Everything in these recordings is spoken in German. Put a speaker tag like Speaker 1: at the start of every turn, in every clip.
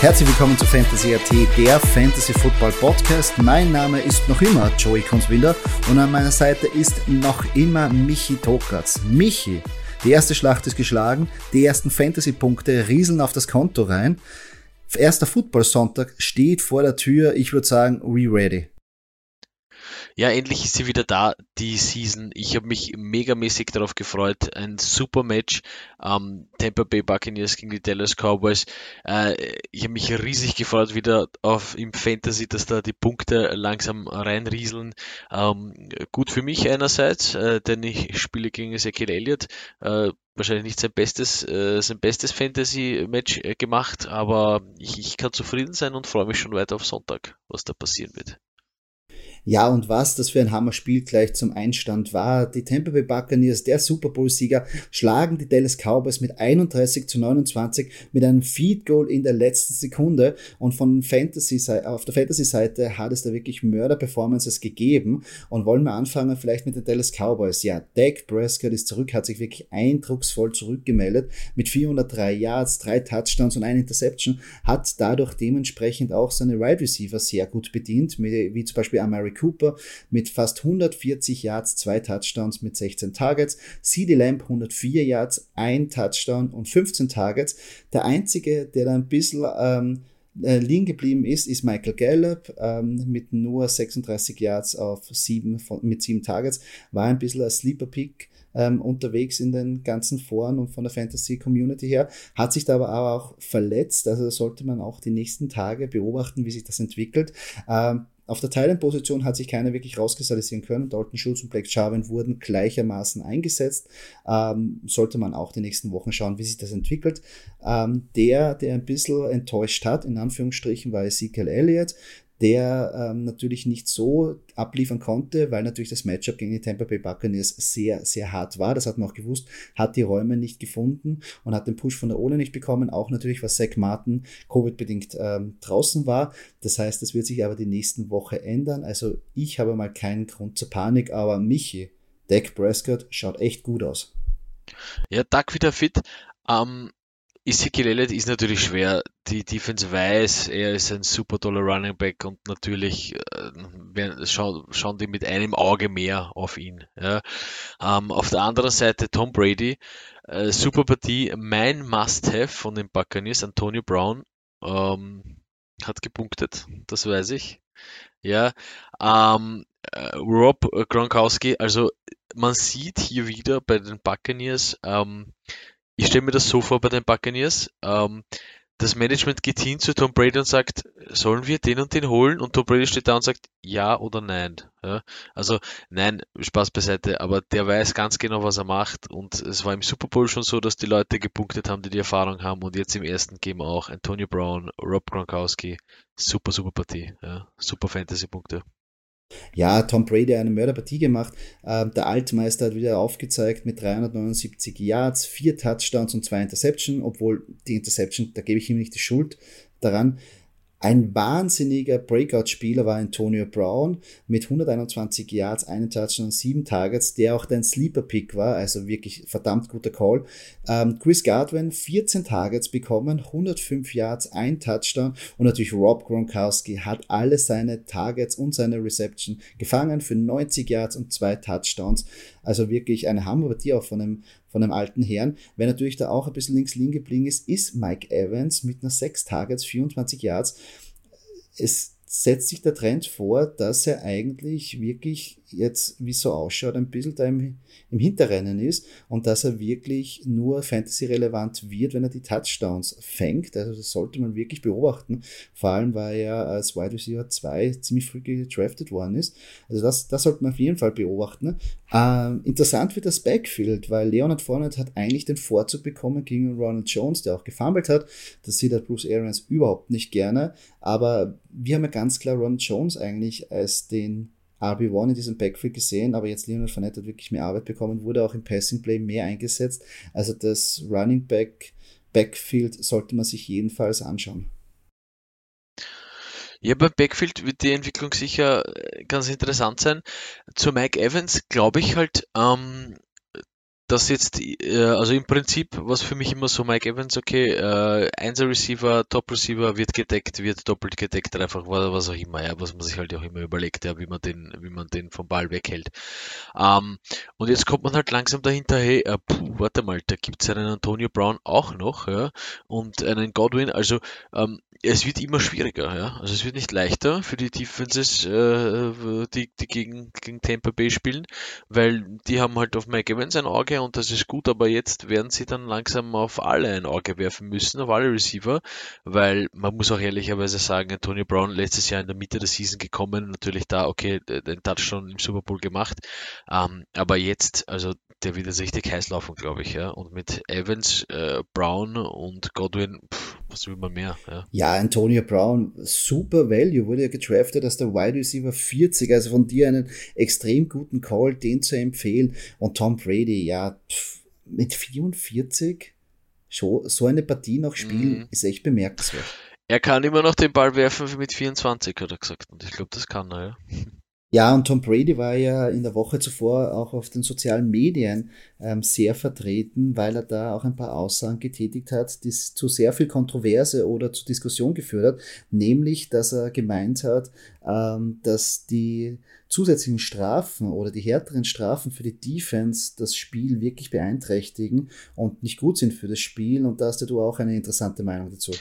Speaker 1: Herzlich willkommen zu Fantasy AT, der Fantasy Football Podcast. Mein Name ist noch immer Joey Kunzwinder und an meiner Seite ist noch immer Michi Tokatz. Michi, die erste Schlacht ist geschlagen, die ersten Fantasy-Punkte rieseln auf das Konto rein. Erster Football-Sonntag steht vor der Tür. Ich würde sagen, we ready.
Speaker 2: Ja, endlich ist sie wieder da, die Season. Ich habe mich megamäßig darauf gefreut. Ein super Match. Ähm, Tampa Bay Buccaneers gegen die Dallas Cowboys. Äh, ich habe mich riesig gefreut wieder auf im Fantasy, dass da die Punkte langsam reinrieseln. Ähm, gut für mich einerseits, äh, denn ich spiele gegen Ezekiel Elliott. Äh, wahrscheinlich nicht sein bestes, äh, sein bestes Fantasy-Match äh, gemacht, aber ich, ich kann zufrieden sein und freue mich schon weiter auf Sonntag, was da passieren wird.
Speaker 1: Ja, und was das für ein Hammerspiel gleich zum Einstand war. Die Tampa Bay Buccaneers, der Super Bowl-Sieger, schlagen die Dallas Cowboys mit 31 zu 29 mit einem Feed Goal in der letzten Sekunde. Und von Fantasy, auf der Fantasy-Seite hat es da wirklich Mörder-Performances gegeben. Und wollen wir anfangen vielleicht mit den Dallas Cowboys. Ja, Dak Prescott ist zurück, hat sich wirklich eindrucksvoll zurückgemeldet mit 403 Yards, drei Touchdowns und eine Interception, hat dadurch dementsprechend auch seine Wide right Receiver sehr gut bedient, wie zum Beispiel Amari Cooper mit fast 140 Yards, zwei Touchdowns mit 16 Targets. CD Lamb 104 Yards, ein Touchdown und 15 Targets. Der einzige, der da ein bisschen ähm, äh, liegen geblieben ist, ist Michael Gallup ähm, mit nur 36 Yards auf sieben von, mit sieben Targets. War ein bisschen ein Sleeper Pick ähm, unterwegs in den ganzen Foren und von der Fantasy Community her, hat sich da aber auch verletzt. Also sollte man auch die nächsten Tage beobachten, wie sich das entwickelt. Ähm, auf der Thailand-Position hat sich keiner wirklich rauskristallisieren können. Dalton Schulz und Blake Jarvin wurden gleichermaßen eingesetzt. Ähm, sollte man auch die nächsten Wochen schauen, wie sich das entwickelt. Ähm, der, der ein bisschen enttäuscht hat, in Anführungsstrichen, war Ezekiel Elliott der ähm, natürlich nicht so abliefern konnte, weil natürlich das Matchup gegen die Tampa Bay Buccaneers sehr, sehr hart war. Das hat man auch gewusst, hat die Räume nicht gefunden und hat den Push von der Ole nicht bekommen. Auch natürlich, was Zach Martin Covid-bedingt ähm, draußen war. Das heißt, das wird sich aber die nächsten Woche ändern. Also ich habe mal keinen Grund zur Panik, aber Michi, Dak Prescott schaut echt gut aus.
Speaker 2: Ja, Dak wieder fit. Ähm, Ezekiel Elliott ist natürlich schwer. Die Defense weiß, er ist ein super toller Running Back und natürlich äh, schauen, schauen die mit einem Auge mehr auf ihn. Ja. Ähm, auf der anderen Seite Tom Brady, äh, super Partie. Mein Must-Have von den Buccaneers, Antonio Brown, ähm, hat gepunktet, das weiß ich. Ja, ähm, äh, Rob Gronkowski, also man sieht hier wieder bei den Buccaneers, ähm, ich stelle mir das so vor bei den Buccaneers. Ähm, das Management geht hin zu Tom Brady und sagt, sollen wir den und den holen? Und Tom Brady steht da und sagt, ja oder nein. Ja, also nein, Spaß beiseite, aber der weiß ganz genau, was er macht. Und es war im Super Bowl schon so, dass die Leute gepunktet haben, die die Erfahrung haben. Und jetzt im ersten Game auch Antonio Brown, Rob Gronkowski. Super, super Partie. Ja, super Fantasy-Punkte.
Speaker 1: Ja, Tom Brady hat eine Mörderpartie gemacht. Ähm, der Altmeister hat wieder aufgezeigt mit 379 Yards, vier Touchdowns und zwei Interception, obwohl die Interception, da gebe ich ihm nicht die Schuld daran. Ein wahnsinniger Breakout-Spieler war Antonio Brown mit 121 Yards, einen Touchdown und sieben Targets, der auch dein Sleeper-Pick war, also wirklich verdammt guter Call. Ähm, Chris Godwin 14 Targets bekommen, 105 Yards, ein Touchdown und natürlich Rob Gronkowski hat alle seine Targets und seine Reception gefangen für 90 Yards und zwei Touchdowns. Also wirklich eine Hammerpartie auch von einem, von einem alten Herrn. Wer natürlich da auch ein bisschen links liegen geblieben ist, ist Mike Evans mit einer 6 Targets, 24 Yards. Es setzt sich der Trend vor, dass er eigentlich wirklich jetzt, wie so ausschaut, ein bisschen da im, im Hinterrennen ist und dass er wirklich nur Fantasy-relevant wird, wenn er die Touchdowns fängt. Also das sollte man wirklich beobachten, vor allem weil er als Wide Receiver 2 ziemlich früh gedraftet worden ist. Also das, das sollte man auf jeden Fall beobachten. Ähm, interessant wird das Backfield, weil Leonard Fournette hat eigentlich den Vorzug bekommen gegen Ronald Jones, der auch gefummelt hat. Das sieht der Bruce Arians überhaupt nicht gerne, aber wir haben ja ganz klar Ronald Jones eigentlich als den RB1 in diesem Backfield gesehen, aber jetzt Leonard Fournette hat wirklich mehr Arbeit bekommen, wurde auch im Passing Play mehr eingesetzt. Also das Running Back Backfield sollte man sich jedenfalls anschauen.
Speaker 2: Ja, beim Backfield wird die Entwicklung sicher äh, ganz interessant sein. Zu Mike Evans glaube ich halt, ähm, dass jetzt, äh, also im Prinzip, was für mich immer so Mike Evans, okay, äh, Einser Receiver, Top Receiver wird gedeckt, wird doppelt gedeckt, einfach was auch immer, ja, was man sich halt auch immer überlegt, ja, wie man den, wie man den vom Ball weghält. Ähm, und jetzt kommt man halt langsam dahinter, hey, äh, puh, warte mal, da gibt's einen Antonio Brown auch noch, ja, und einen Godwin, also ähm, es wird immer schwieriger, ja. Also es wird nicht leichter für die Defenses, äh, die, die gegen, gegen Tampa Bay spielen, weil die haben halt auf Mike Evans ein Auge und das ist gut, aber jetzt werden sie dann langsam auf alle ein Auge werfen müssen, auf alle Receiver, weil man muss auch ehrlicherweise sagen, Antonio Brown letztes Jahr in der Mitte der Season gekommen, natürlich da, okay, den Touchdown im Super Bowl gemacht, ähm, aber jetzt, also der wird jetzt richtig heiß laufen, glaube ich, ja. Und mit Evans, äh, Brown und Godwin, pff, was will man mehr? Ja.
Speaker 1: ja, Antonio Brown, super Value, wurde ja gedraftet als der Wide Receiver 40, also von dir einen extrem guten Call, den zu empfehlen. Und Tom Brady, ja, pff, mit 44 schon so eine Partie noch spielen, mhm. ist echt bemerkenswert.
Speaker 2: Er kann immer noch den Ball werfen mit 24, hat er gesagt. Und ich glaube, das kann er, ja.
Speaker 1: Ja, und Tom Brady war ja in der Woche zuvor auch auf den sozialen Medien ähm, sehr vertreten, weil er da auch ein paar Aussagen getätigt hat, die zu sehr viel Kontroverse oder zu Diskussion geführt hat, nämlich, dass er gemeint hat, ähm, dass die zusätzlichen Strafen oder die härteren Strafen für die Defense das Spiel wirklich beeinträchtigen und nicht gut sind für das Spiel. Und da hast du auch eine interessante Meinung dazu.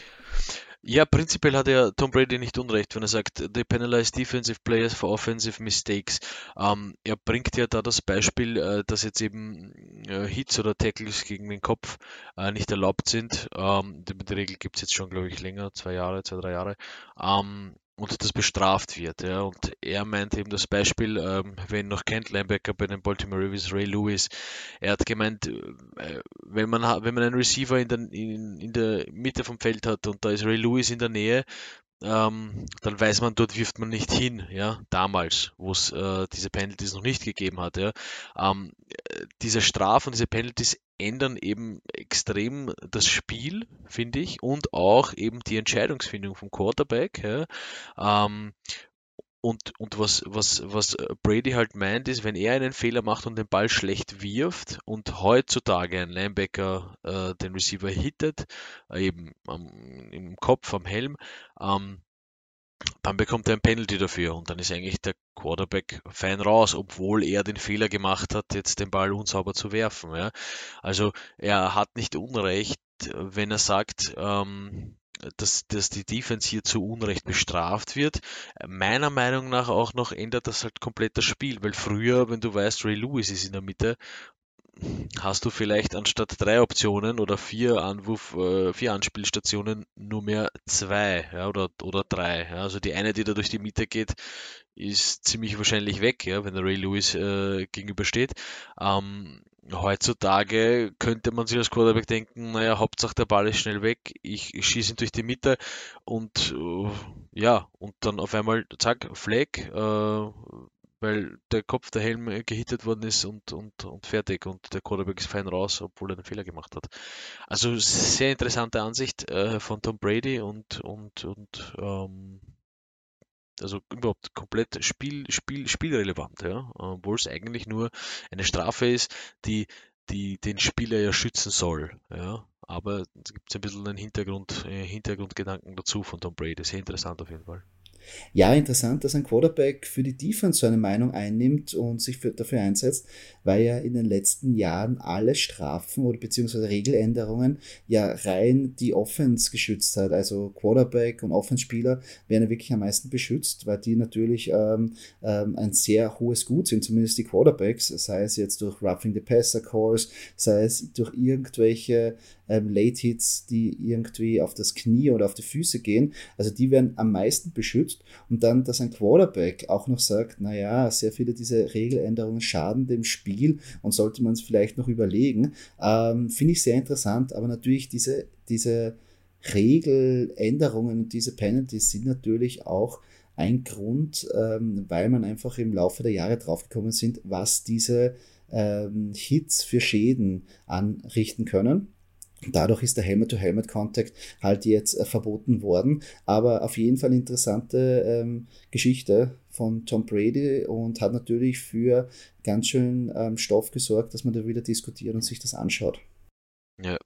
Speaker 2: Ja, prinzipiell hat er Tom Brady nicht unrecht, wenn er sagt, they penalize defensive players for offensive mistakes. Ähm, er bringt ja da das Beispiel, äh, dass jetzt eben äh, Hits oder Tackles gegen den Kopf äh, nicht erlaubt sind. Ähm, die, die Regel gibt es jetzt schon, glaube ich, länger, zwei Jahre, zwei, drei Jahre. Ähm, und das bestraft wird. Ja. Und er meint eben das Beispiel, ähm, wen noch kennt, Linebacker bei den Baltimore Ravens, Ray Lewis. Er hat gemeint, äh, wenn man wenn man einen Receiver in der, in, in der Mitte vom Feld hat und da ist Ray Lewis in der Nähe, ähm, dann weiß man, dort wirft man nicht hin, ja, damals, wo es äh, diese Penalties noch nicht gegeben hat, ja. Ähm, äh, diese Strafen, diese Penalties ändern eben extrem das Spiel, finde ich, und auch eben die Entscheidungsfindung vom Quarterback. Ja. Ähm, und, und was, was, was Brady halt meint, ist, wenn er einen Fehler macht und den Ball schlecht wirft und heutzutage ein Linebacker äh, den Receiver hittet, äh, eben am, im Kopf, am Helm, ähm, dann bekommt er ein Penalty dafür und dann ist eigentlich der Quarterback fein raus, obwohl er den Fehler gemacht hat, jetzt den Ball unsauber zu werfen. Ja. Also er hat nicht Unrecht, wenn er sagt, ähm, dass, dass die Defense hier zu Unrecht bestraft wird. Meiner Meinung nach auch noch ändert das halt komplett das Spiel, weil früher, wenn du weißt, Ray Lewis ist in der Mitte hast du vielleicht anstatt drei Optionen oder vier Anwurf, äh, vier Anspielstationen nur mehr zwei ja, oder, oder drei. Ja. Also die eine, die da durch die Mitte geht, ist ziemlich wahrscheinlich weg, ja, wenn der Ray Lewis äh, gegenübersteht. Ähm, heutzutage könnte man sich als Quarterback denken, naja, Hauptsache der Ball ist schnell weg, ich, schieße ihn durch die Mitte und äh, ja, und dann auf einmal, zack, Flag, äh, weil der Kopf der Helm gehittet worden ist und, und, und fertig und der Quarterback ist fein raus, obwohl er einen Fehler gemacht hat. Also sehr interessante Ansicht äh, von Tom Brady und, und, und ähm, also überhaupt komplett Spiel, Spiel, spielrelevant, ja, obwohl es eigentlich nur eine Strafe ist, die, die den Spieler ja schützen soll, ja. Aber es gibt ein bisschen einen Hintergrund, äh, Hintergrundgedanken dazu von Tom Brady. Sehr interessant auf jeden Fall.
Speaker 1: Ja, interessant, dass ein Quarterback für die Defense so eine Meinung einnimmt und sich für, dafür einsetzt, weil ja in den letzten Jahren alle Strafen oder beziehungsweise Regeländerungen ja rein die Offense geschützt hat. Also Quarterback und Offense-Spieler werden ja wirklich am meisten beschützt, weil die natürlich ähm, ähm, ein sehr hohes Gut sind, zumindest die Quarterbacks, sei es jetzt durch Roughing the Passer Calls, sei es durch irgendwelche ähm, Late Hits, die irgendwie auf das Knie oder auf die Füße gehen. Also die werden am meisten beschützt. Und dann, dass ein Quarterback auch noch sagt, naja, sehr viele dieser Regeländerungen schaden dem Spiel und sollte man es vielleicht noch überlegen, ähm, finde ich sehr interessant. Aber natürlich diese, diese Regeländerungen und diese Penalties sind natürlich auch ein Grund, ähm, weil man einfach im Laufe der Jahre draufgekommen sind, was diese ähm, Hits für Schäden anrichten können. Dadurch ist der Helmet-to-Helmet-Contact halt jetzt äh, verboten worden. Aber auf jeden Fall interessante ähm, Geschichte von Tom Brady und hat natürlich für ganz schön ähm, Stoff gesorgt, dass man da wieder diskutiert und sich das anschaut.
Speaker 2: Ja,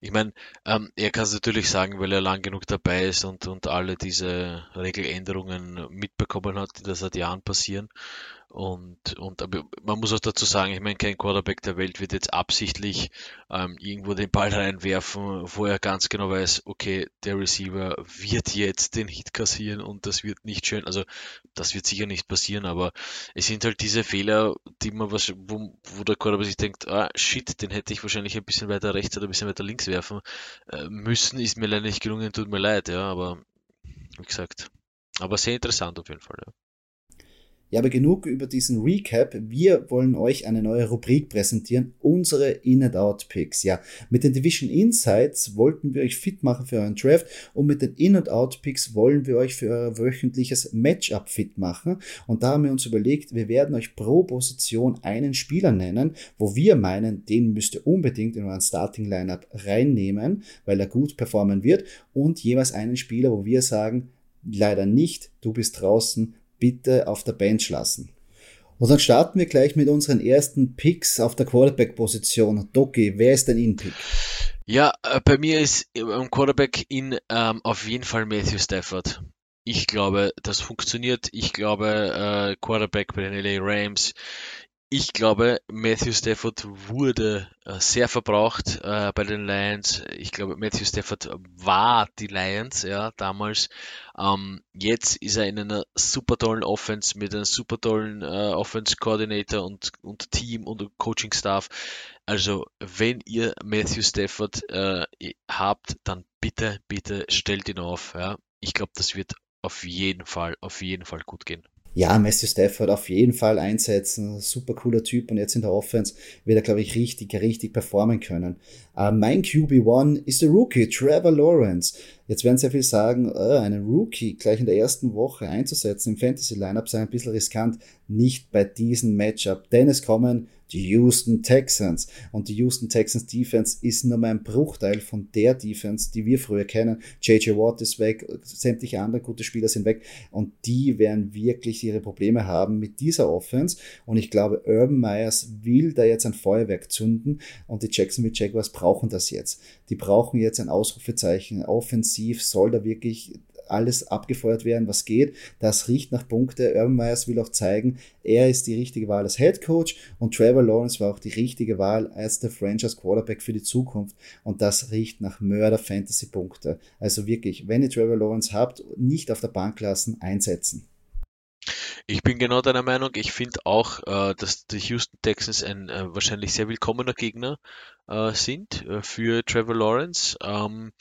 Speaker 2: ich meine, ähm, er kann es natürlich sagen, weil er lang genug dabei ist und, und alle diese Regeländerungen mitbekommen hat, die da seit Jahren passieren. Und, und aber man muss auch dazu sagen, ich meine, kein Quarterback der Welt wird jetzt absichtlich ähm, irgendwo den Ball reinwerfen, wo er ganz genau weiß, okay, der Receiver wird jetzt den Hit kassieren und das wird nicht schön. Also das wird sicher nicht passieren, aber es sind halt diese Fehler, die man was, wo, wo der Quarterback sich denkt, ah shit, den hätte ich wahrscheinlich ein bisschen weiter rechts oder ein bisschen weiter links werfen äh, müssen, ist mir leider nicht gelungen, tut mir leid, ja, aber wie gesagt. Aber sehr interessant auf jeden Fall, ja.
Speaker 1: Ja, aber genug über diesen Recap. Wir wollen euch eine neue Rubrik präsentieren, unsere In-and-Out-Picks. Ja, mit den Division Insights wollten wir euch fit machen für euren Draft und mit den In-and-Out-Picks wollen wir euch für euer wöchentliches Matchup fit machen. Und da haben wir uns überlegt, wir werden euch pro Position einen Spieler nennen, wo wir meinen, den müsst ihr unbedingt in euren Starting-Lineup reinnehmen, weil er gut performen wird und jeweils einen Spieler, wo wir sagen, leider nicht, du bist draußen, bitte auf der Bench lassen. Und dann starten wir gleich mit unseren ersten Picks auf der Quarterback-Position. Doki, wer ist denn in Pick?
Speaker 2: Ja, äh, bei mir ist im Quarterback in ähm, auf jeden Fall Matthew Stafford. Ich glaube, das funktioniert. Ich glaube, äh, Quarterback bei den LA Rams ich glaube, Matthew Stafford wurde äh, sehr verbraucht äh, bei den Lions. Ich glaube, Matthew Stafford war die Lions, ja, damals. Ähm, jetzt ist er in einer super tollen Offense mit einem super tollen äh, Offense Coordinator und, und Team und Coaching Staff. Also, wenn ihr Matthew Stafford äh, habt, dann bitte, bitte stellt ihn auf. Ja. Ich glaube, das wird auf jeden Fall, auf jeden Fall gut gehen.
Speaker 1: Ja, Matthew Stafford auf jeden Fall einsetzen. Super cooler Typ und jetzt in der Offense wird er, glaube ich, richtig, richtig performen können. Uh, mein QB1 ist der Rookie, Trevor Lawrence. Jetzt werden sehr viel sagen, uh, einen Rookie gleich in der ersten Woche einzusetzen im Fantasy-Lineup sei ein bisschen riskant. Nicht bei diesem Matchup, denn es kommen die Houston Texans. Und die Houston Texans Defense ist nur mal ein Bruchteil von der Defense, die wir früher kennen. JJ Watt ist weg, sämtliche andere gute Spieler sind weg und die werden wirklich ihre Probleme haben mit dieser Offense. Und ich glaube, Urban Myers will da jetzt ein Feuerwerk zünden und die Jacksonville Jaguars brauchen das jetzt. Die brauchen jetzt ein Ausrufezeichen. Offensiv soll da wirklich alles abgefeuert werden, was geht. Das riecht nach Punkte. Urban Myers will auch zeigen, er ist die richtige Wahl als Head Coach und Trevor Lawrence war auch die richtige Wahl als der Franchise Quarterback für die Zukunft. Und das riecht nach Mörder Fantasy Punkte. Also wirklich, wenn ihr Trevor Lawrence habt, nicht auf der Bank lassen, einsetzen.
Speaker 2: Ich bin genau deiner Meinung. Ich finde auch, äh, dass die Houston Texans ein äh, wahrscheinlich sehr willkommener Gegner äh, sind äh, für Trevor Lawrence. Ähm,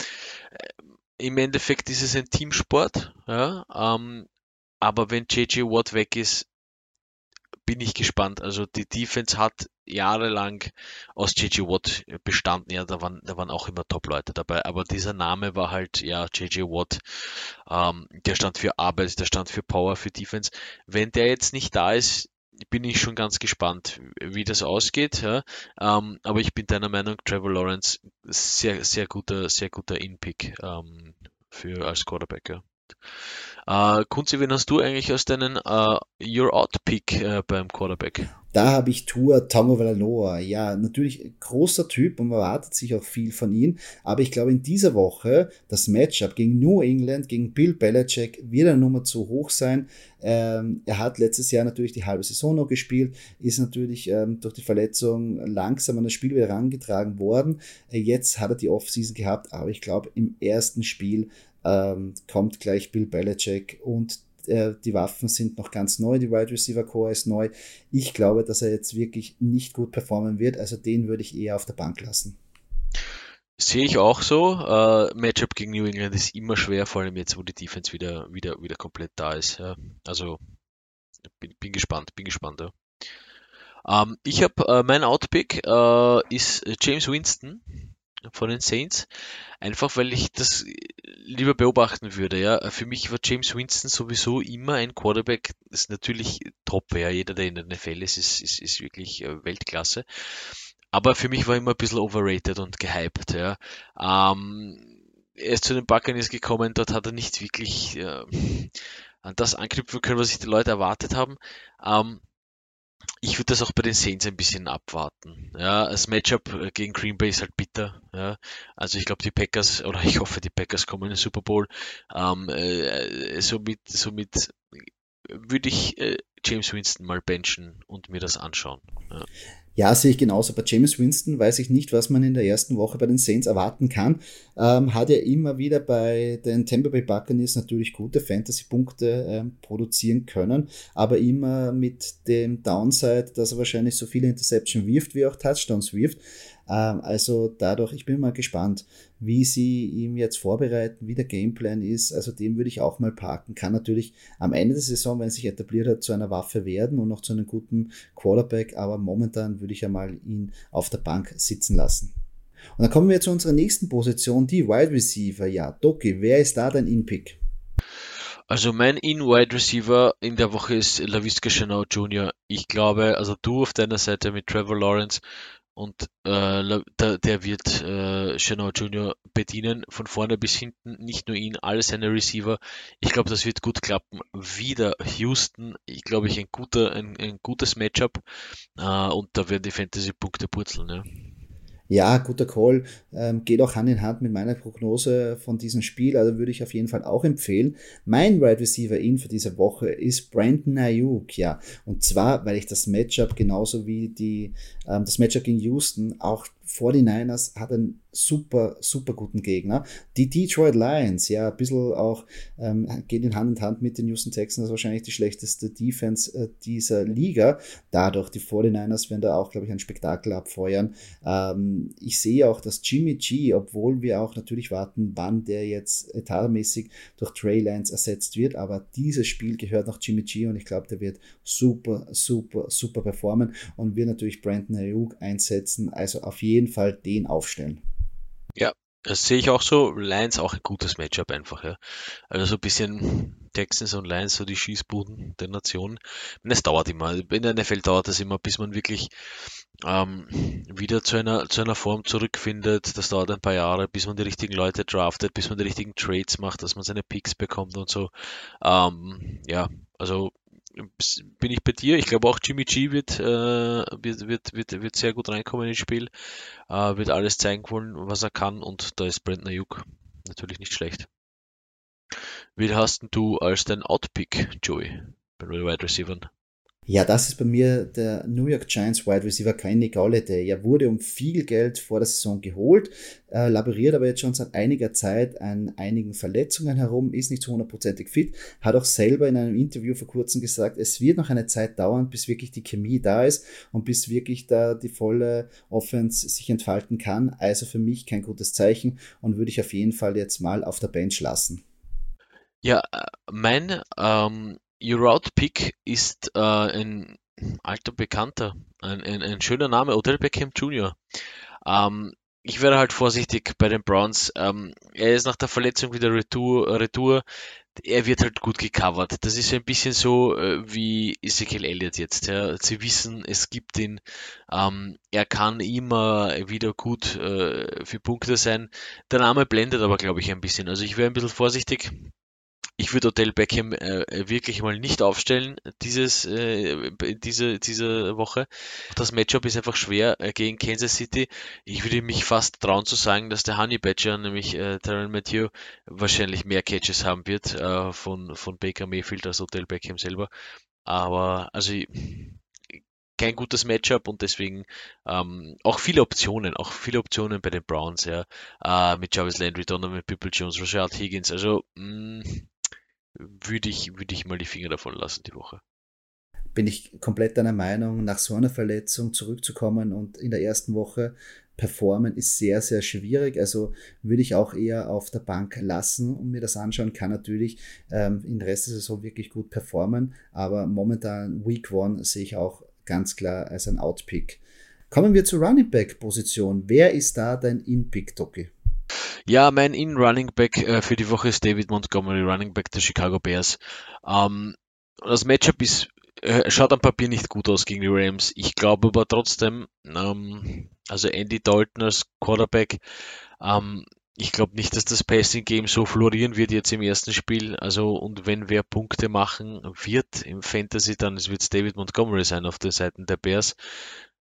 Speaker 2: im Endeffekt ist es ein Teamsport, ja, ähm, aber wenn JJ Watt weg ist, bin ich gespannt. Also die Defense hat jahrelang aus JJ Watt bestanden. Ja, da waren, da waren auch immer Top-Leute dabei. Aber dieser Name war halt, ja, JJ Watt. Ähm, der stand für Arbeit, der stand für Power, für Defense. Wenn der jetzt nicht da ist, bin ich schon ganz gespannt, wie das ausgeht. Ja. Ähm, aber ich bin deiner Meinung, Trevor Lawrence, sehr, sehr guter, sehr guter In-Pick ähm, für als Quarterback. Ja. Äh, Kunzi, wen hast du eigentlich als deinen äh, Your Out Pick äh, beim Quarterback?
Speaker 1: Da habe ich Tour Tongo Valanoa. Ja, natürlich großer Typ und man erwartet sich auch viel von ihm. Aber ich glaube, in dieser Woche das Matchup gegen New England, gegen Bill Belichick, wird eine Nummer zu hoch sein. Ähm, er hat letztes Jahr natürlich die halbe Saison noch gespielt, ist natürlich ähm, durch die Verletzung langsam an das Spiel wieder herangetragen worden. Äh, jetzt hat er die Offseason gehabt, aber ich glaube, im ersten Spiel ähm, kommt gleich Bill Belichick und äh, die Waffen sind noch ganz neu, die Wide Receiver Core ist neu. Ich glaube, dass er jetzt wirklich nicht gut performen wird, also den würde ich eher auf der Bank lassen.
Speaker 2: Sehe ich auch so. Äh, Matchup gegen New England ist immer schwer, vor allem jetzt, wo die Defense wieder, wieder, wieder komplett da ist. Ja. Also bin, bin gespannt, bin gespannt. Ja. Ähm, ich habe äh, mein Outpick äh, ist James Winston von den Saints. Einfach weil ich das lieber beobachten würde. Ja, für mich war James Winston sowieso immer ein Quarterback, ist natürlich top wäre. Jeder, der in der NFL ist, ist, ist, ist wirklich äh, Weltklasse. Aber für mich war immer ein bisschen overrated und gehypt. Ja. Ähm, er ist zu den Buccaneers gekommen, dort hat er nicht wirklich äh, an das anknüpfen können, was sich die Leute erwartet haben. Ähm, ich würde das auch bei den Saints ein bisschen abwarten. Ja, das Matchup äh, gegen Green Bay ist halt bitter. Ja, also ich glaube, die Packers, oder ich hoffe, die Packers kommen in den Super Bowl. Ähm, äh, somit, somit würde ich äh, James Winston mal benchen und mir das anschauen. Ja.
Speaker 1: Ja, sehe ich genauso. Bei James Winston weiß ich nicht, was man in der ersten Woche bei den Saints erwarten kann. Ähm, hat er immer wieder bei den Tampa Bay Buccaneers natürlich gute Fantasy-Punkte ähm, produzieren können, aber immer mit dem Downside, dass er wahrscheinlich so viele Interception wirft, wie auch Touchdowns wirft. Ähm, also dadurch, ich bin mal gespannt, wie sie ihm jetzt vorbereiten, wie der Gameplan ist. Also den würde ich auch mal parken. Kann natürlich am Ende der Saison, wenn er sich etabliert hat, zu einer Waffe werden und noch zu einem guten Quarterback, aber momentan würde ich ja mal ihn auf der Bank sitzen lassen. Und dann kommen wir zu unserer nächsten Position, die Wide Receiver. Ja, Doki, wer ist da dein In-Pick?
Speaker 2: Also mein In-Wide Receiver in der Woche ist LaVisca Chanel Jr. Ich glaube, also du auf deiner Seite mit Trevor Lawrence und äh, der, der, wird äh, Chanel Jr. bedienen, von vorne bis hinten, nicht nur ihn, alle seine Receiver. Ich glaube, das wird gut klappen. Wieder Houston, ich glaube, ich ein, guter, ein, ein gutes Matchup äh, und da werden die Fantasy-Punkte purzeln. Ja.
Speaker 1: Ja, guter Call. Ähm, geht auch Hand in Hand mit meiner Prognose von diesem Spiel. Also würde ich auf jeden Fall auch empfehlen. Mein Wide Receiver in für diese Woche ist Brandon Ayuk. Ja, und zwar, weil ich das Matchup genauso wie die, ähm, das Matchup gegen Houston auch 49ers hat einen super, super guten Gegner. Die Detroit Lions, ja, ein bisschen auch, ähm, geht in Hand in Hand mit den Houston Texans, wahrscheinlich die schlechteste Defense äh, dieser Liga. Dadurch, die 49ers werden da auch, glaube ich, ein Spektakel abfeuern. Ähm, ich sehe auch, dass Jimmy G, obwohl wir auch natürlich warten, wann der jetzt etatmäßig durch Trey Lance ersetzt wird, aber dieses Spiel gehört noch Jimmy G und ich glaube, der wird super, super, super performen und wir natürlich Brandon Ayuk einsetzen, also auf jeden Fall den aufstellen.
Speaker 2: Ja, das sehe ich auch so. Lions auch ein gutes Matchup einfach, ja. Also so ein bisschen Texans und Lions, so die Schießbuden der Nation. Es dauert immer. In der NFL dauert es immer, bis man wirklich ähm, wieder zu einer, zu einer Form zurückfindet. Das dauert ein paar Jahre, bis man die richtigen Leute draftet, bis man die richtigen Trades macht, dass man seine Picks bekommt und so. Ähm, ja, also bin ich bei dir. Ich glaube auch Jimmy G wird, äh, wird, wird, wird, wird sehr gut reinkommen ins Spiel, äh, wird alles zeigen wollen, was er kann und da ist Brandon Ayuk natürlich nicht schlecht. Wie hast du als dein Outpick, Joey, bei den Wide Receivers?
Speaker 1: Ja, das ist bei mir der New York Giants Wide Receiver Kenny Galladay. Er wurde um viel Geld vor der Saison geholt, äh, laboriert aber jetzt schon seit einiger Zeit an einigen Verletzungen herum, ist nicht zu hundertprozentig fit, hat auch selber in einem Interview vor kurzem gesagt, es wird noch eine Zeit dauern, bis wirklich die Chemie da ist und bis wirklich da die volle Offense sich entfalten kann. Also für mich kein gutes Zeichen und würde ich auf jeden Fall jetzt mal auf der Bench lassen.
Speaker 2: Ja, äh, mein ähm, Pick ist äh, ein alter Bekannter, ein, ein, ein, schöner Name, Odell Beckham Jr. Ähm, ich wäre halt vorsichtig bei den Browns. Ähm, er ist nach der Verletzung wieder Retour, Retour. Er wird halt gut gecovert. Das ist ein bisschen so äh, wie Ezekiel Elliott jetzt. Ja. Sie wissen, es gibt ihn. Ähm, er kann immer wieder gut äh, für Punkte sein. Der Name blendet aber, glaube ich, ein bisschen. Also ich wäre ein bisschen vorsichtig ich würde Odell Beckham äh, wirklich mal nicht aufstellen dieses äh, diese diese Woche. Das Matchup ist einfach schwer äh, gegen Kansas City. Ich würde mich fast trauen zu sagen, dass der Honey Badger, nämlich äh, Tyron Matthew, wahrscheinlich mehr Catches haben wird äh, von von Baker Mayfield als Odell Beckham selber. Aber also kein gutes Matchup und deswegen ähm, auch viele Optionen, auch viele Optionen bei den Browns, ja, äh, mit Jarvis Landry, Donovan People Jones, Rashad Higgins, also mh, mm, würde ich, würde ich mal die Finger davon lassen die Woche.
Speaker 1: Bin ich komplett deiner Meinung, nach so einer Verletzung zurückzukommen und in der ersten Woche performen ist sehr, sehr schwierig. Also würde ich auch eher auf der Bank lassen und mir das anschauen. Kann natürlich ähm, in der Rest der Saison wirklich gut performen, aber momentan Week One sehe ich auch ganz klar als ein Outpick. Kommen wir zur Running Back Position. Wer ist da dein In-Pick, Doki?
Speaker 2: Ja, mein In-Running Back äh, für die Woche ist David Montgomery, Running Back der Chicago Bears. Ähm, das Matchup ist, äh, schaut am Papier nicht gut aus gegen die Rams. Ich glaube aber trotzdem, ähm, also Andy Dalton als Quarterback, ähm, ich glaube nicht, dass das Passing Game so florieren wird jetzt im ersten Spiel. Also, und wenn wer Punkte machen wird im Fantasy, dann wird es David Montgomery sein auf den Seiten der Bears.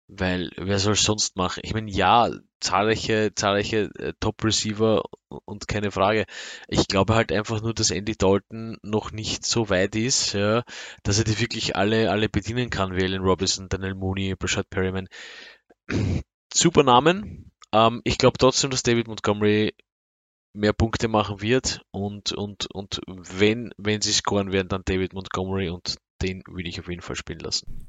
Speaker 2: Weil wer soll sonst machen? Ich meine, ja, zahlreiche, zahlreiche äh, Top-Receiver und keine Frage. Ich glaube halt einfach nur, dass Andy Dalton noch nicht so weit ist, ja, dass er die wirklich alle, alle bedienen kann, wie Allen Robinson, Daniel Mooney, Brashad Perryman. Super Namen. Ähm, ich glaube trotzdem, dass David Montgomery mehr Punkte machen wird und, und, und wenn, wenn sie scoren werden, dann David Montgomery und den würde ich auf jeden Fall spielen lassen.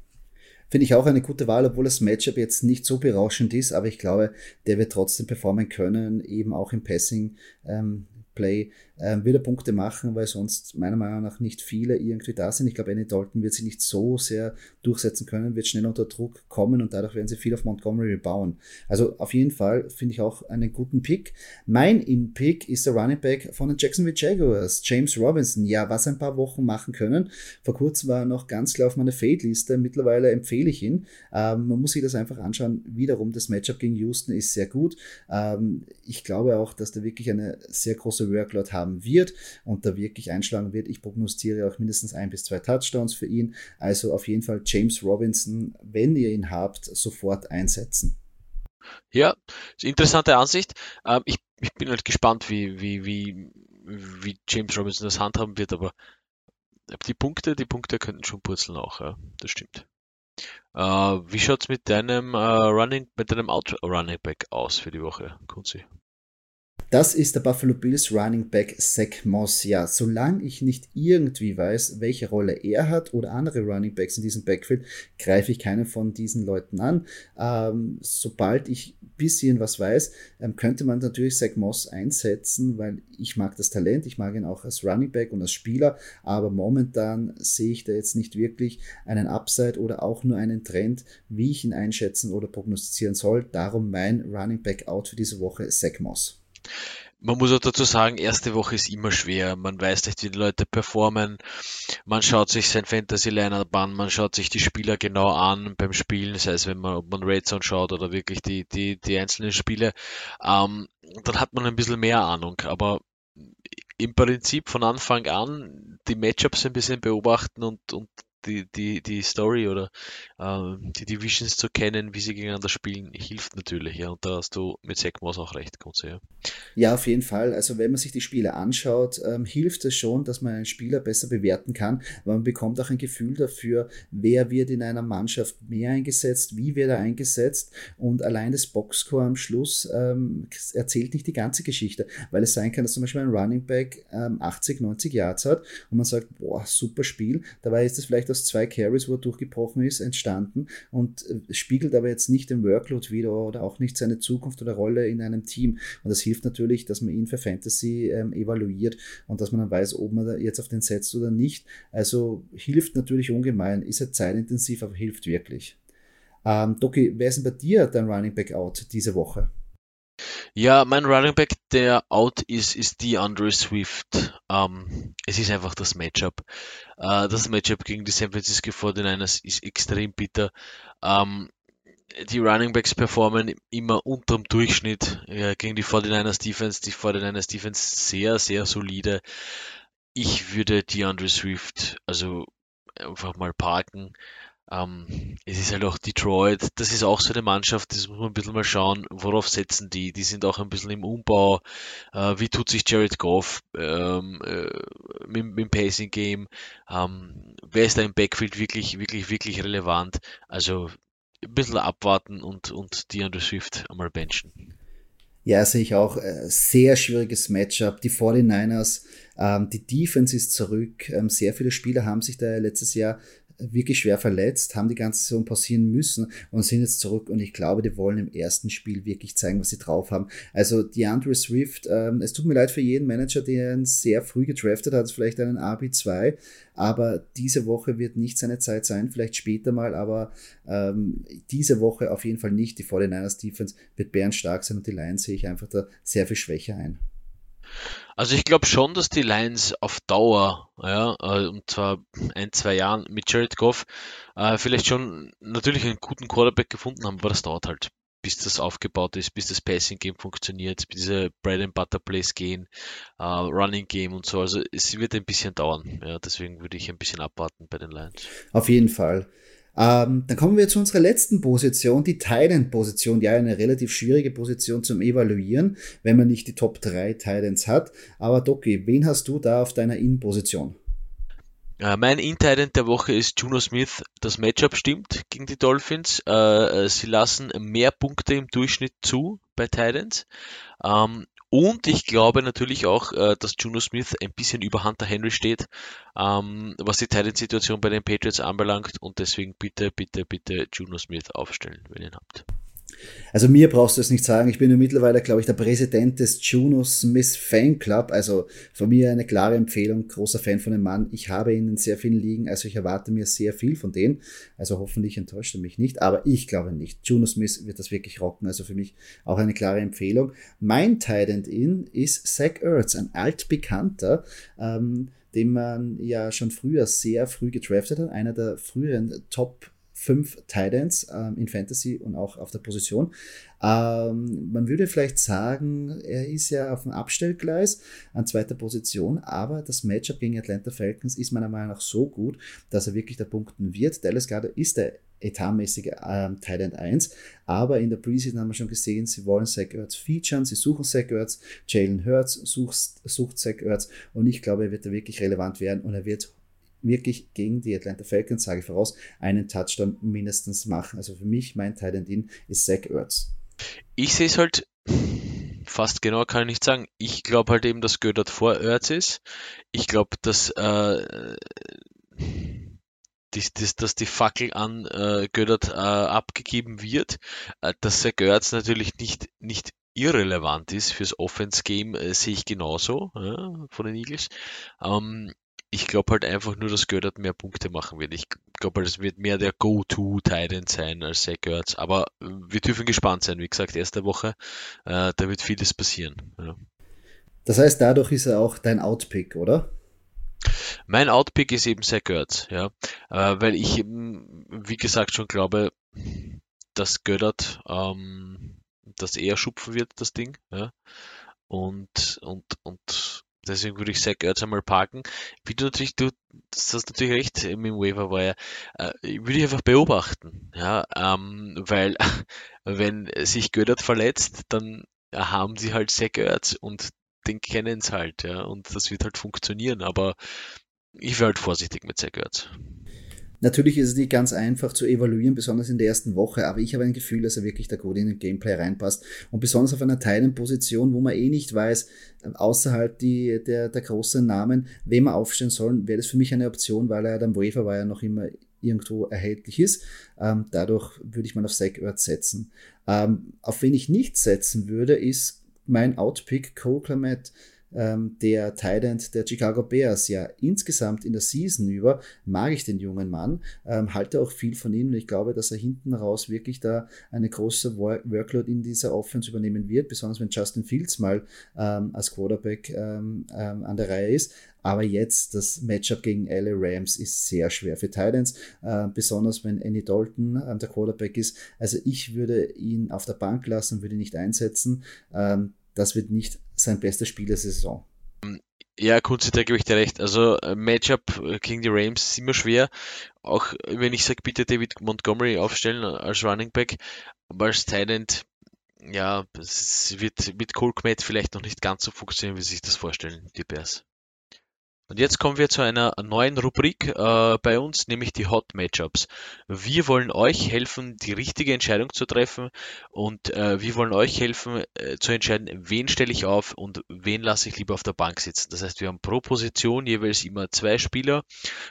Speaker 1: Finde ich auch eine gute Wahl, obwohl das Matchup jetzt nicht so berauschend ist, aber ich glaube, der wird trotzdem performen können, eben auch im Passing. Ähm, Play äh, er Punkte machen, weil sonst meiner Meinung nach nicht viele irgendwie da sind. Ich glaube, Andy Dalton wird sie nicht so sehr durchsetzen können, wird schnell unter Druck kommen und dadurch werden sie viel auf Montgomery bauen. Also auf jeden Fall finde ich auch einen guten Pick. Mein In-Pick ist der Running Back von den Jacksonville Jaguars, James Robinson. Ja, was ein paar Wochen machen können. Vor kurzem war er noch ganz klar auf meiner Fade-Liste. Mittlerweile empfehle ich ihn. Ähm, man muss sich das einfach anschauen. Wiederum, das Matchup gegen Houston ist sehr gut. Ähm, ich glaube auch, dass der wirklich eine sehr große Workload haben wird und da wirklich einschlagen wird. Ich prognostiziere auch mindestens ein bis zwei Touchdowns für ihn. Also auf jeden Fall James Robinson, wenn ihr ihn habt, sofort einsetzen.
Speaker 2: Ja, interessante Ansicht. Ähm, ich, ich bin halt gespannt, wie, wie, wie, wie James Robinson das handhaben wird, aber die Punkte, die Punkte könnten schon purzeln auch, ja, das stimmt. Äh, wie schaut's mit deinem äh, Running, mit deinem Out Running Back aus für die Woche, Kunzi?
Speaker 1: Das ist der Buffalo Bills Running Back Zach Moss. Ja, solange ich nicht irgendwie weiß, welche Rolle er hat oder andere Running Backs in diesem Backfield, greife ich keinen von diesen Leuten an. Ähm, sobald ich ein bisschen was weiß, ähm, könnte man natürlich Zach Moss einsetzen, weil ich mag das Talent, ich mag ihn auch als Running Back und als Spieler, aber momentan sehe ich da jetzt nicht wirklich einen Upside oder auch nur einen Trend, wie ich ihn einschätzen oder prognostizieren soll. Darum mein Running Back Out für diese Woche, Zach Moss.
Speaker 2: Man muss auch dazu sagen, erste Woche ist immer schwer. Man weiß nicht, wie die Leute performen. Man schaut sich sein Fantasy-Lineup an, man schaut sich die Spieler genau an beim Spielen, sei es, wenn man, ob man Red Zone schaut oder wirklich die, die, die einzelnen Spiele. Ähm, dann hat man ein bisschen mehr Ahnung. Aber im Prinzip von Anfang an die Matchups ein bisschen beobachten und, und die, die, die Story oder äh, die Divisions zu kennen, wie sie gegeneinander spielen, hilft natürlich. Ja, und da hast du mit Moss auch recht, Kunze. Ja.
Speaker 1: ja, auf jeden Fall. Also wenn man sich die Spiele anschaut, ähm, hilft es schon, dass man einen Spieler besser bewerten kann, weil man bekommt auch ein Gefühl dafür, wer wird in einer Mannschaft mehr eingesetzt, wie wird er eingesetzt und allein das Boxscore am Schluss ähm, erzählt nicht die ganze Geschichte, weil es sein kann, dass zum Beispiel ein Running Back ähm, 80, 90 Yards hat und man sagt, boah, super Spiel, dabei ist es vielleicht aus zwei Carries, wo er durchgebrochen ist, entstanden und äh, spiegelt aber jetzt nicht den Workload wieder oder auch nicht seine Zukunft oder Rolle in einem Team. Und das hilft natürlich, dass man ihn für Fantasy ähm, evaluiert und dass man dann weiß, ob man da jetzt auf den setzt oder nicht. Also hilft natürlich ungemein, ist er zeitintensiv, aber hilft wirklich. Ähm, Doki, wer ist denn bei dir dein Running Back Out diese Woche?
Speaker 2: Ja, mein Running Back, der out ist, ist die Andre Swift. Ähm, es ist einfach das Matchup. Äh, das Matchup gegen die San Francisco 49ers ist extrem bitter. Ähm, die Running Backs performen immer unterm Durchschnitt ja, gegen die 49ers Defense. Die 49ers Defense sehr, sehr solide. Ich würde die Andre Swift also einfach mal parken. Ähm, es ist halt auch Detroit, das ist auch so eine Mannschaft, das muss man ein bisschen mal schauen, worauf setzen die. Die sind auch ein bisschen im Umbau. Äh, wie tut sich Jared Goff ähm, äh, mit, mit, dem Pacing Game? Ähm, wer ist da im Backfield wirklich, wirklich, wirklich relevant? Also ein bisschen abwarten und, und DeAndre Swift einmal benchen.
Speaker 1: Ja, sehe ich auch. Äh, sehr schwieriges Matchup. Die 49ers, ähm, die Defense ist zurück. Ähm, sehr viele Spieler haben sich da letztes Jahr wirklich schwer verletzt, haben die ganze Saison pausieren müssen und sind jetzt zurück und ich glaube, die wollen im ersten Spiel wirklich zeigen, was sie drauf haben. Also die Andre Swift, ähm, es tut mir leid für jeden Manager, der ihn sehr früh gedraftet hat, vielleicht einen RB2, aber diese Woche wird nicht seine Zeit sein, vielleicht später mal, aber ähm, diese Woche auf jeden Fall nicht. Die 49ers Defense wird bärenstark sein und die Lions sehe ich einfach da sehr viel schwächer ein.
Speaker 2: Also ich glaube schon, dass die Lions auf Dauer, ja, äh, und zwar ein, zwei Jahren mit Jared Goff, äh, vielleicht schon natürlich einen guten Quarterback gefunden haben, aber das dauert halt. bis das aufgebaut ist, bis das Passing Game funktioniert, bis diese Bread and Butter Plays gehen, uh, Running Game und so. Also es wird ein bisschen dauern. Ja, deswegen würde ich ein bisschen abwarten bei den Lions.
Speaker 1: Auf jeden Fall. Ähm, dann kommen wir zu unserer letzten Position, die Titan-Position. Ja, eine relativ schwierige Position zum Evaluieren, wenn man nicht die Top 3 Titans hat. Aber Doki, wen hast du da auf deiner In-Position?
Speaker 2: Uh, mein In-Titan der Woche ist Juno Smith. Das Matchup stimmt gegen die Dolphins. Uh, sie lassen mehr Punkte im Durchschnitt zu bei Titans. Um, ähm, und ich glaube natürlich auch, äh, dass Juno Smith ein bisschen über Hunter Henry steht, ähm, was die Titan-Situation bei den Patriots anbelangt. Und deswegen bitte, bitte, bitte Juno Smith aufstellen, wenn ihr ihn habt.
Speaker 1: Also mir brauchst du es nicht sagen. Ich bin ja mittlerweile, glaube ich, der Präsident des Juno Smith Fan Club. Also von mir eine klare Empfehlung. Großer Fan von dem Mann. Ich habe ihn in sehr vielen Ligen. Also ich erwarte mir sehr viel von denen. Also hoffentlich enttäuscht er mich nicht. Aber ich glaube nicht. Juno Smith wird das wirklich rocken. Also für mich auch eine klare Empfehlung. Mein Titan In ist Zach Ertz, ein altbekannter. Ähm, den man ja schon früher sehr früh gedraftet hat. Einer der früheren Top fünf Titans ähm, in Fantasy und auch auf der Position. Ähm, man würde vielleicht sagen, er ist ja auf dem Abstellgleis an zweiter Position, aber das Matchup gegen Atlanta Falcons ist meiner Meinung nach so gut, dass er wirklich da punkten wird. Dallas Garder ist der etatmäßige ähm, Thailand 1. Aber in der Preseason haben wir schon gesehen, sie wollen Zach Ertz featuren, sie suchen Zach Ertz, Jalen Hurts sucht, sucht Zach Ertz und ich glaube, er wird da wirklich relevant werden und er wird wirklich gegen die Atlanta Falcons, sage ich voraus, einen Touchdown mindestens machen. Also für mich, mein Titan Din ist Zach Ertz.
Speaker 2: Ich sehe es halt fast genau, kann ich nicht sagen. Ich glaube halt eben, dass Gödert vor Ertz ist. Ich glaube, dass, äh, die, dass, dass die Fackel an äh, Gödert äh, abgegeben wird, äh, dass Zach Ertz natürlich nicht, nicht irrelevant ist fürs Offense-Game, äh, sehe ich genauso ja, von den Eagles. Ähm, ich glaube halt einfach nur, dass Göttert mehr Punkte machen wird. Ich glaube, es wird mehr der Go-To-Titan sein als Zach Ertz. Aber wir dürfen gespannt sein. Wie gesagt, erste Woche, äh, da wird vieles passieren. Ja.
Speaker 1: Das heißt, dadurch ist er auch dein Outpick, oder?
Speaker 2: Mein Outpick ist eben Zach Ertz, ja. Äh, weil ich, wie gesagt, schon glaube, dass Göttert ähm, das eher schupfen wird, das Ding. Ja. Und, und, und Deswegen würde ich Zach Ertz einmal parken. Wie du natürlich, du das hast natürlich recht mit dem Waiver Wire. Äh, würde ich einfach beobachten. Ja, ähm, weil wenn sich Gödert verletzt, dann haben sie halt Zach Ertz und den kennen sie halt, ja, und das wird halt funktionieren, aber ich wäre halt vorsichtig mit Zach Ertz.
Speaker 1: Natürlich ist es nicht ganz einfach zu evaluieren, besonders in der ersten Woche, aber ich habe ein Gefühl, dass er wirklich da gut in den Gameplay reinpasst. Und besonders auf einer Teilenposition, wo man eh nicht weiß, außerhalb die, der, der großen Namen, wem er aufstellen soll, wäre das für mich eine Option, weil er dann Wafer war ja noch immer irgendwo erhältlich ist. Ähm, dadurch würde ich mal auf Zach Ertz setzen. Ähm, auf wen ich nicht setzen würde, ist mein Outpick Cole Clement ähm, der Tight der Chicago Bears. Ja, insgesamt in der Season über mag ich den jungen Mann, ähm, halte auch viel von ihm und ich glaube, dass er hinten raus wirklich da eine große Workload in dieser Offense übernehmen wird, besonders wenn Justin Fields mal ähm, als Quarterback ähm, ähm, an der Reihe ist. Aber jetzt das Matchup gegen LA Rams ist sehr schwer für Titans, äh, besonders wenn Andy Dalton äh, der Quarterback ist. Also ich würde ihn auf der Bank lassen, würde ihn nicht einsetzen. Ähm, das wird nicht sein bestes Spiel der Saison.
Speaker 2: Ja, Kunzi, da gebe ich dir recht. Also äh, Matchup äh, gegen die Rams ist immer schwer. Auch wenn ich sage, bitte David Montgomery aufstellen als Running Back, aber als Talent, ja, es wird mit Cole Kmet vielleicht noch nicht ganz so funktionieren, wie sich das vorstellen, die Bears. Und jetzt kommen wir zu einer neuen Rubrik äh, bei uns, nämlich die Hot Matchups. Wir wollen euch helfen, die richtige Entscheidung zu treffen und äh, wir wollen euch helfen äh, zu entscheiden, wen stelle ich auf und wen lasse ich lieber auf der Bank sitzen. Das heißt, wir haben pro Position jeweils immer zwei Spieler,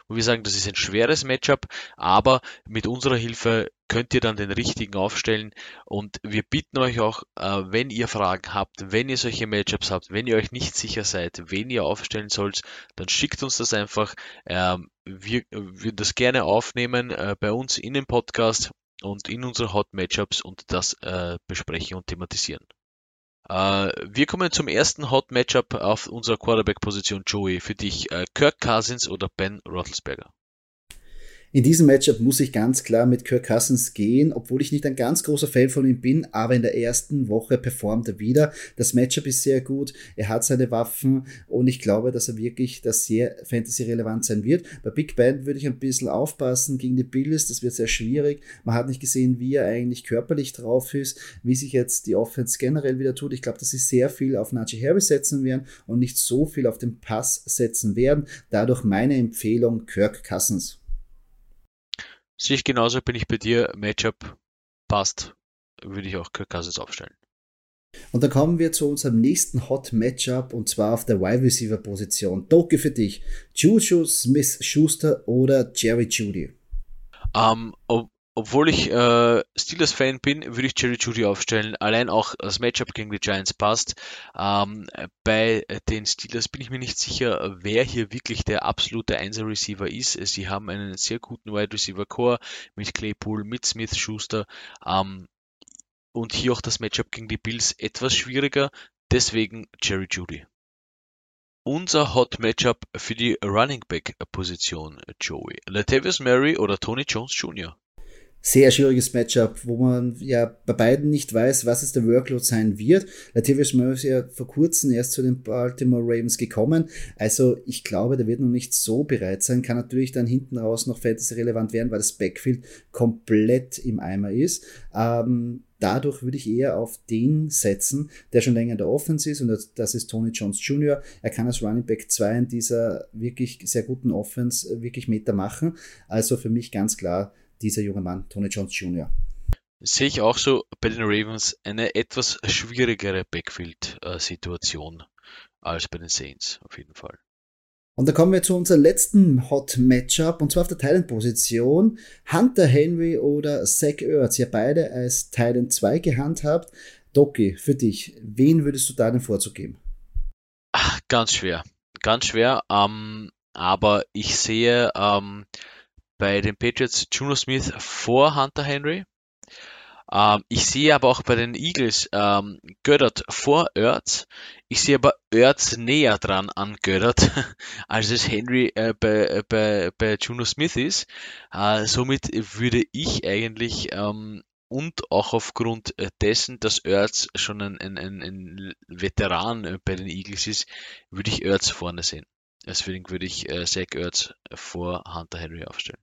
Speaker 2: wo wir sagen, das ist ein schweres Matchup, aber mit unserer Hilfe könnt ihr dann den richtigen aufstellen. Und wir bitten euch auch, äh, wenn ihr Fragen habt, wenn ihr solche Matchups habt, wenn ihr euch nicht sicher seid, wen ihr aufstellen sollt, dann schickt uns das einfach. Ähm, wir würden das gerne aufnehmen äh, bei uns in dem Podcast und in unsere Hot Matchups und das äh, besprechen und thematisieren. Wir kommen zum ersten Hot Matchup auf unserer Quarterback-Position, Joey. Für dich Kirk Cousins oder Ben Roethlisberger?
Speaker 1: In diesem Matchup muss ich ganz klar mit Kirk Cousins gehen, obwohl ich nicht ein ganz großer Fan von ihm bin, aber in der ersten Woche performt er wieder. Das Matchup ist sehr gut, er hat seine Waffen und ich glaube, dass er wirklich das sehr fantasy-relevant sein wird. Bei Big Ben würde ich ein bisschen aufpassen gegen die Bills, das wird sehr schwierig. Man hat nicht gesehen, wie er eigentlich körperlich drauf ist, wie sich jetzt die Offense generell wieder tut. Ich glaube, dass sie sehr viel auf Najee Harris setzen werden und nicht so viel auf den Pass setzen werden. Dadurch meine Empfehlung Kirk Cousins.
Speaker 2: Sehe ich genauso, bin ich bei dir. Matchup passt, würde ich auch Kirk Cousins aufstellen.
Speaker 1: Und dann kommen wir zu unserem nächsten Hot Matchup und zwar auf der Wide Receiver Position. Doke für dich. Juju Smith Schuster oder Jerry Judy?
Speaker 2: Um, ähm, obwohl ich äh, Steelers-Fan bin, würde ich Jerry Judy aufstellen. Allein auch das Matchup gegen die Giants passt. Ähm, bei den Steelers bin ich mir nicht sicher, wer hier wirklich der absolute Einser-Receiver ist. Sie haben einen sehr guten Wide Receiver-Core mit Claypool, mit Smith, Schuster. Ähm, und hier auch das Matchup gegen die Bills etwas schwieriger. Deswegen Jerry Judy. Unser Hot Matchup für die Running Back Position, Joey. Latavius Murray oder Tony Jones Jr.?
Speaker 1: Sehr schwieriges Matchup, wo man ja bei beiden nicht weiß, was es der Workload sein wird. Latavius Murray ist ja vor kurzem erst zu den Baltimore Ravens gekommen. Also ich glaube, der wird noch nicht so bereit sein. Kann natürlich dann hinten raus noch fantasy relevant werden, weil das Backfield komplett im Eimer ist. Ähm, dadurch würde ich eher auf den setzen, der schon länger in der Offense ist und das ist Tony Jones Jr. Er kann als Running Back 2 in dieser wirklich sehr guten Offense wirklich Meter machen. Also für mich ganz klar dieser junge Mann, Tony Jones Jr.
Speaker 2: Sehe ich auch so bei den Ravens eine etwas schwierigere Backfield-Situation als bei den Saints, auf jeden Fall.
Speaker 1: Und da kommen wir zu unserem letzten Hot Matchup und zwar auf der Thailand-Position. Hunter Henry oder Zach Ertz, ihr beide als Thailand 2 gehandhabt. Doki, für dich, wen würdest du da den Vorzug geben?
Speaker 2: Ach, ganz schwer. Ganz schwer. Ähm, aber ich sehe ähm, bei den Patriots Juno Smith vor Hunter Henry. Ähm, ich sehe aber auch bei den Eagles ähm, Göttert vor Ertz. Ich sehe aber Ertz näher dran an Göttert, als es Henry äh, bei, äh, bei, bei Juno Smith ist. Äh, somit würde ich eigentlich ähm, und auch aufgrund äh, dessen, dass Ertz schon ein, ein, ein Veteran äh, bei den Eagles ist, würde ich Ertz vorne sehen. Deswegen würde ich äh, Zach Ertz vor Hunter Henry aufstellen.